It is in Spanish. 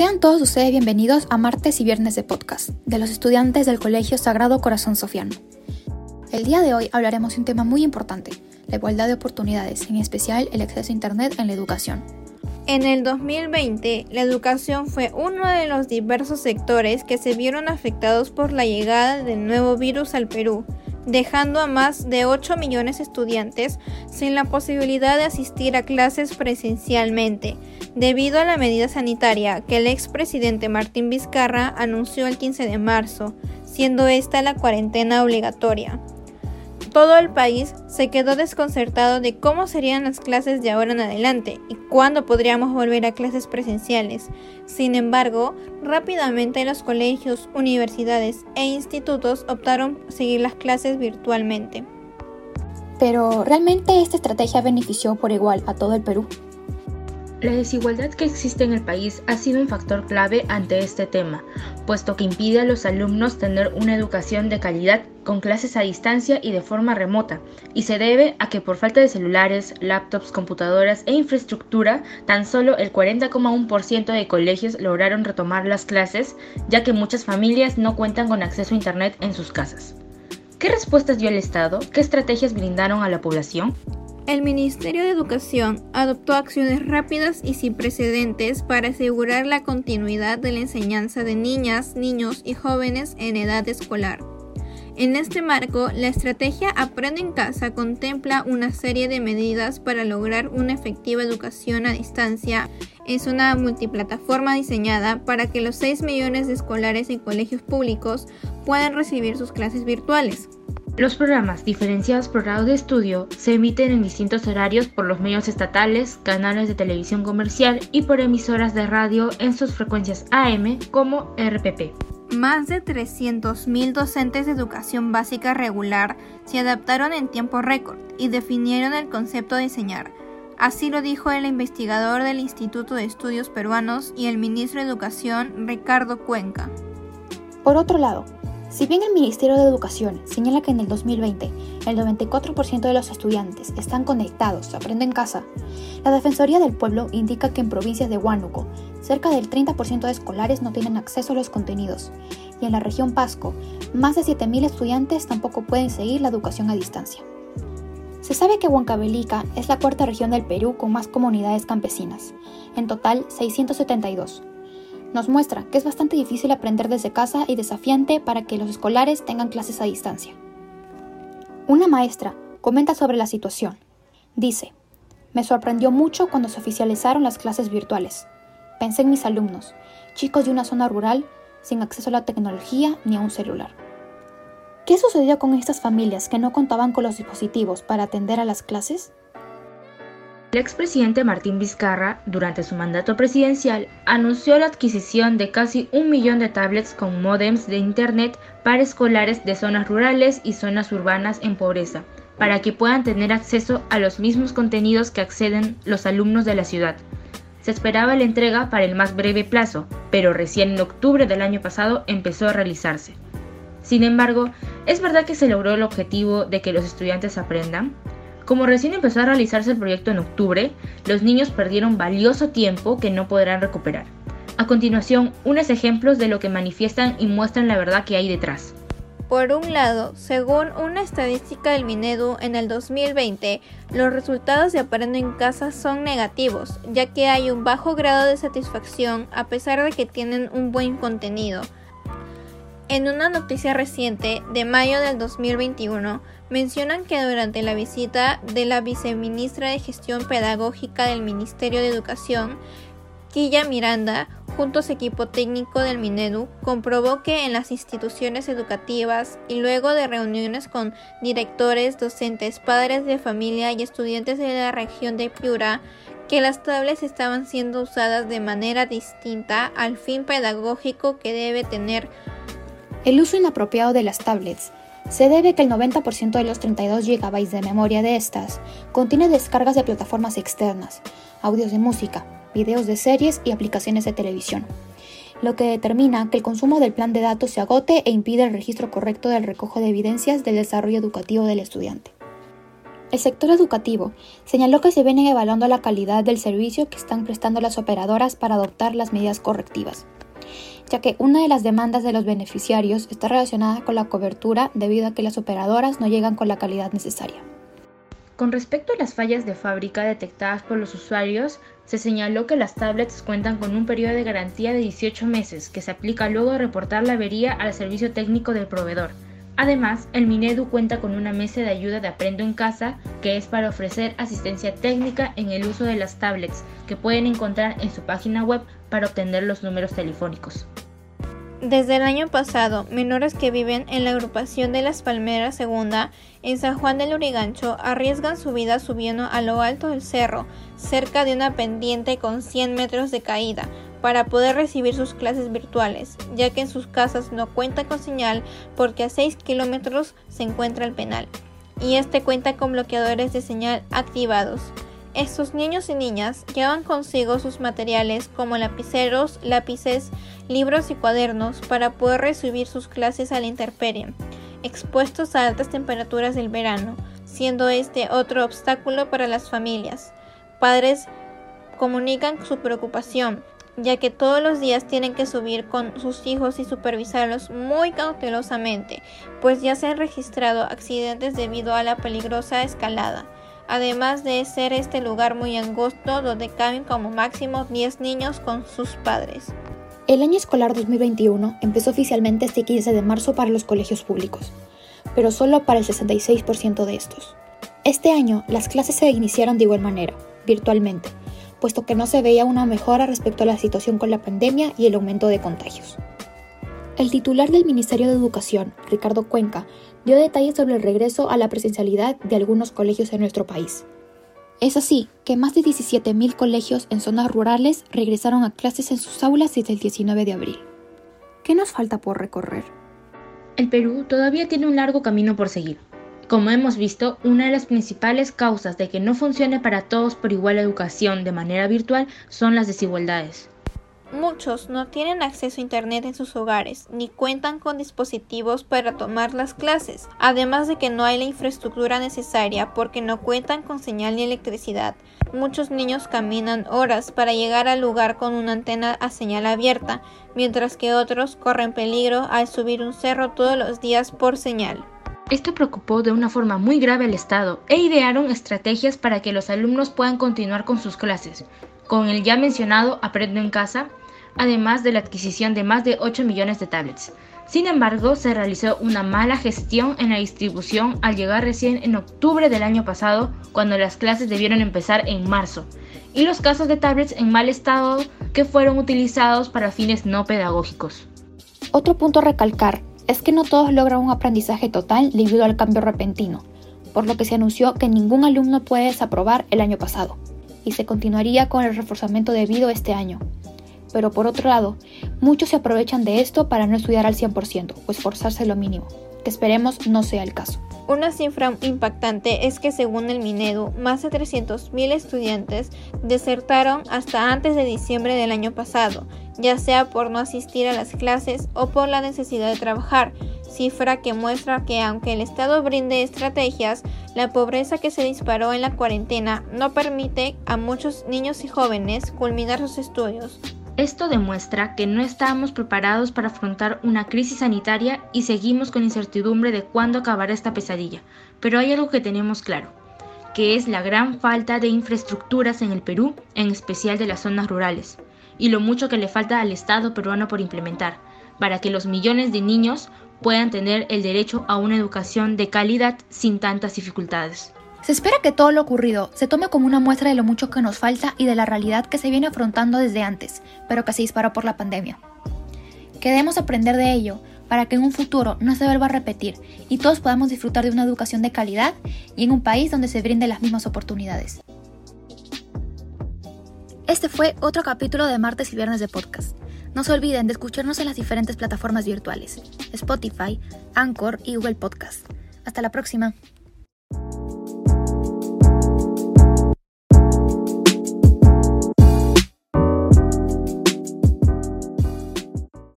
Sean todos ustedes bienvenidos a martes y viernes de podcast de los estudiantes del Colegio Sagrado Corazón Sofiano. El día de hoy hablaremos de un tema muy importante, la igualdad de oportunidades, en especial el acceso a Internet en la educación. En el 2020, la educación fue uno de los diversos sectores que se vieron afectados por la llegada del nuevo virus al Perú, dejando a más de 8 millones de estudiantes sin la posibilidad de asistir a clases presencialmente, debido a la medida sanitaria que el expresidente Martín Vizcarra anunció el 15 de marzo, siendo esta la cuarentena obligatoria todo el país se quedó desconcertado de cómo serían las clases de ahora en adelante y cuándo podríamos volver a clases presenciales. Sin embargo, rápidamente los colegios, universidades e institutos optaron por seguir las clases virtualmente. Pero, ¿realmente esta estrategia benefició por igual a todo el Perú? La desigualdad que existe en el país ha sido un factor clave ante este tema, puesto que impide a los alumnos tener una educación de calidad con clases a distancia y de forma remota, y se debe a que por falta de celulares, laptops, computadoras e infraestructura, tan solo el 40,1% de colegios lograron retomar las clases, ya que muchas familias no cuentan con acceso a Internet en sus casas. ¿Qué respuestas dio el Estado? ¿Qué estrategias brindaron a la población? El Ministerio de Educación adoptó acciones rápidas y sin precedentes para asegurar la continuidad de la enseñanza de niñas, niños y jóvenes en edad escolar. En este marco, la estrategia Aprende en casa contempla una serie de medidas para lograr una efectiva educación a distancia. Es una multiplataforma diseñada para que los 6 millones de escolares en colegios públicos puedan recibir sus clases virtuales. Los programas diferenciados por grado de estudio se emiten en distintos horarios por los medios estatales, canales de televisión comercial y por emisoras de radio en sus frecuencias AM como RPP. Más de 300.000 docentes de educación básica regular se adaptaron en tiempo récord y definieron el concepto de enseñar. Así lo dijo el investigador del Instituto de Estudios Peruanos y el ministro de Educación, Ricardo Cuenca. Por otro lado, si bien el Ministerio de Educación señala que en el 2020 el 94% de los estudiantes están conectados, aprenden en casa, la Defensoría del Pueblo indica que en provincias de Huánuco, cerca del 30% de escolares no tienen acceso a los contenidos, y en la región Pasco, más de 7.000 estudiantes tampoco pueden seguir la educación a distancia. Se sabe que Huancavelica es la cuarta región del Perú con más comunidades campesinas, en total 672 nos muestra que es bastante difícil aprender desde casa y desafiante para que los escolares tengan clases a distancia. Una maestra comenta sobre la situación. Dice, me sorprendió mucho cuando se oficializaron las clases virtuales. Pensé en mis alumnos, chicos de una zona rural sin acceso a la tecnología ni a un celular. ¿Qué sucedió con estas familias que no contaban con los dispositivos para atender a las clases? El expresidente Martín Vizcarra, durante su mandato presidencial, anunció la adquisición de casi un millón de tablets con modems de Internet para escolares de zonas rurales y zonas urbanas en pobreza, para que puedan tener acceso a los mismos contenidos que acceden los alumnos de la ciudad. Se esperaba la entrega para el más breve plazo, pero recién en octubre del año pasado empezó a realizarse. Sin embargo, ¿es verdad que se logró el objetivo de que los estudiantes aprendan? Como recién empezó a realizarse el proyecto en octubre, los niños perdieron valioso tiempo que no podrán recuperar. A continuación, unos ejemplos de lo que manifiestan y muestran la verdad que hay detrás. Por un lado, según una estadística del Minedu en el 2020, los resultados de Aprendo en Casa son negativos, ya que hay un bajo grado de satisfacción a pesar de que tienen un buen contenido. En una noticia reciente de mayo del 2021, mencionan que durante la visita de la viceministra de Gestión Pedagógica del Ministerio de Educación, Quilla Miranda, junto a su equipo técnico del Minedu, comprobó que en las instituciones educativas y luego de reuniones con directores, docentes, padres de familia y estudiantes de la región de Piura, que las tablets estaban siendo usadas de manera distinta al fin pedagógico que debe tener el uso inapropiado de las tablets se debe que el 90% de los 32 GB de memoria de estas contiene descargas de plataformas externas, audios de música, videos de series y aplicaciones de televisión, lo que determina que el consumo del plan de datos se agote e impide el registro correcto del recojo de evidencias del desarrollo educativo del estudiante. El sector educativo señaló que se vienen evaluando la calidad del servicio que están prestando las operadoras para adoptar las medidas correctivas, ya que una de las demandas de los beneficiarios está relacionada con la cobertura debido a que las operadoras no llegan con la calidad necesaria. Con respecto a las fallas de fábrica detectadas por los usuarios, se señaló que las tablets cuentan con un periodo de garantía de 18 meses que se aplica luego de reportar la avería al servicio técnico del proveedor. Además, el Minedu cuenta con una mesa de ayuda de Aprendo en Casa que es para ofrecer asistencia técnica en el uso de las tablets que pueden encontrar en su página web para obtener los números telefónicos. Desde el año pasado, menores que viven en la agrupación de las Palmeras Segunda en San Juan del Urigancho arriesgan su vida subiendo a lo alto del cerro, cerca de una pendiente con 100 metros de caída, para poder recibir sus clases virtuales, ya que en sus casas no cuenta con señal porque a 6 kilómetros se encuentra el penal, y este cuenta con bloqueadores de señal activados. Estos niños y niñas llevan consigo sus materiales como lapiceros, lápices, libros y cuadernos para poder recibir sus clases a la intemperie, expuestos a altas temperaturas del verano, siendo este otro obstáculo para las familias. Padres comunican su preocupación, ya que todos los días tienen que subir con sus hijos y supervisarlos muy cautelosamente, pues ya se han registrado accidentes debido a la peligrosa escalada además de ser este lugar muy angosto donde caben como máximo 10 niños con sus padres. El año escolar 2021 empezó oficialmente este 15 de marzo para los colegios públicos, pero solo para el 66% de estos. Este año las clases se iniciaron de igual manera, virtualmente, puesto que no se veía una mejora respecto a la situación con la pandemia y el aumento de contagios. El titular del Ministerio de Educación, Ricardo Cuenca, dio detalles sobre el regreso a la presencialidad de algunos colegios en nuestro país. Es así que más de 17.000 colegios en zonas rurales regresaron a clases en sus aulas desde el 19 de abril. ¿Qué nos falta por recorrer? El Perú todavía tiene un largo camino por seguir. Como hemos visto, una de las principales causas de que no funcione para todos por igual la educación de manera virtual son las desigualdades. Muchos no tienen acceso a Internet en sus hogares, ni cuentan con dispositivos para tomar las clases, además de que no hay la infraestructura necesaria porque no cuentan con señal ni electricidad. Muchos niños caminan horas para llegar al lugar con una antena a señal abierta, mientras que otros corren peligro al subir un cerro todos los días por señal. Esto preocupó de una forma muy grave al Estado e idearon estrategias para que los alumnos puedan continuar con sus clases. Con el ya mencionado Aprendo en casa, además de la adquisición de más de 8 millones de tablets. Sin embargo, se realizó una mala gestión en la distribución al llegar recién en octubre del año pasado, cuando las clases debieron empezar en marzo, y los casos de tablets en mal estado que fueron utilizados para fines no pedagógicos. Otro punto a recalcar es que no todos logran un aprendizaje total debido al cambio repentino, por lo que se anunció que ningún alumno puede desaprobar el año pasado, y se continuaría con el reforzamiento debido este año pero por otro lado, muchos se aprovechan de esto para no estudiar al 100% o esforzarse lo mínimo, que esperemos no sea el caso. Una cifra impactante es que según el Minedu, más de 300.000 estudiantes desertaron hasta antes de diciembre del año pasado, ya sea por no asistir a las clases o por la necesidad de trabajar, cifra que muestra que aunque el Estado brinde estrategias, la pobreza que se disparó en la cuarentena no permite a muchos niños y jóvenes culminar sus estudios. Esto demuestra que no estábamos preparados para afrontar una crisis sanitaria y seguimos con incertidumbre de cuándo acabará esta pesadilla. Pero hay algo que tenemos claro, que es la gran falta de infraestructuras en el Perú, en especial de las zonas rurales, y lo mucho que le falta al Estado peruano por implementar, para que los millones de niños puedan tener el derecho a una educación de calidad sin tantas dificultades. Se espera que todo lo ocurrido se tome como una muestra de lo mucho que nos falta y de la realidad que se viene afrontando desde antes, pero que se disparó por la pandemia. Que debemos aprender de ello para que en un futuro no se vuelva a repetir y todos podamos disfrutar de una educación de calidad y en un país donde se brinden las mismas oportunidades. Este fue otro capítulo de martes y viernes de podcast. No se olviden de escucharnos en las diferentes plataformas virtuales, Spotify, Anchor y Google Podcast. Hasta la próxima.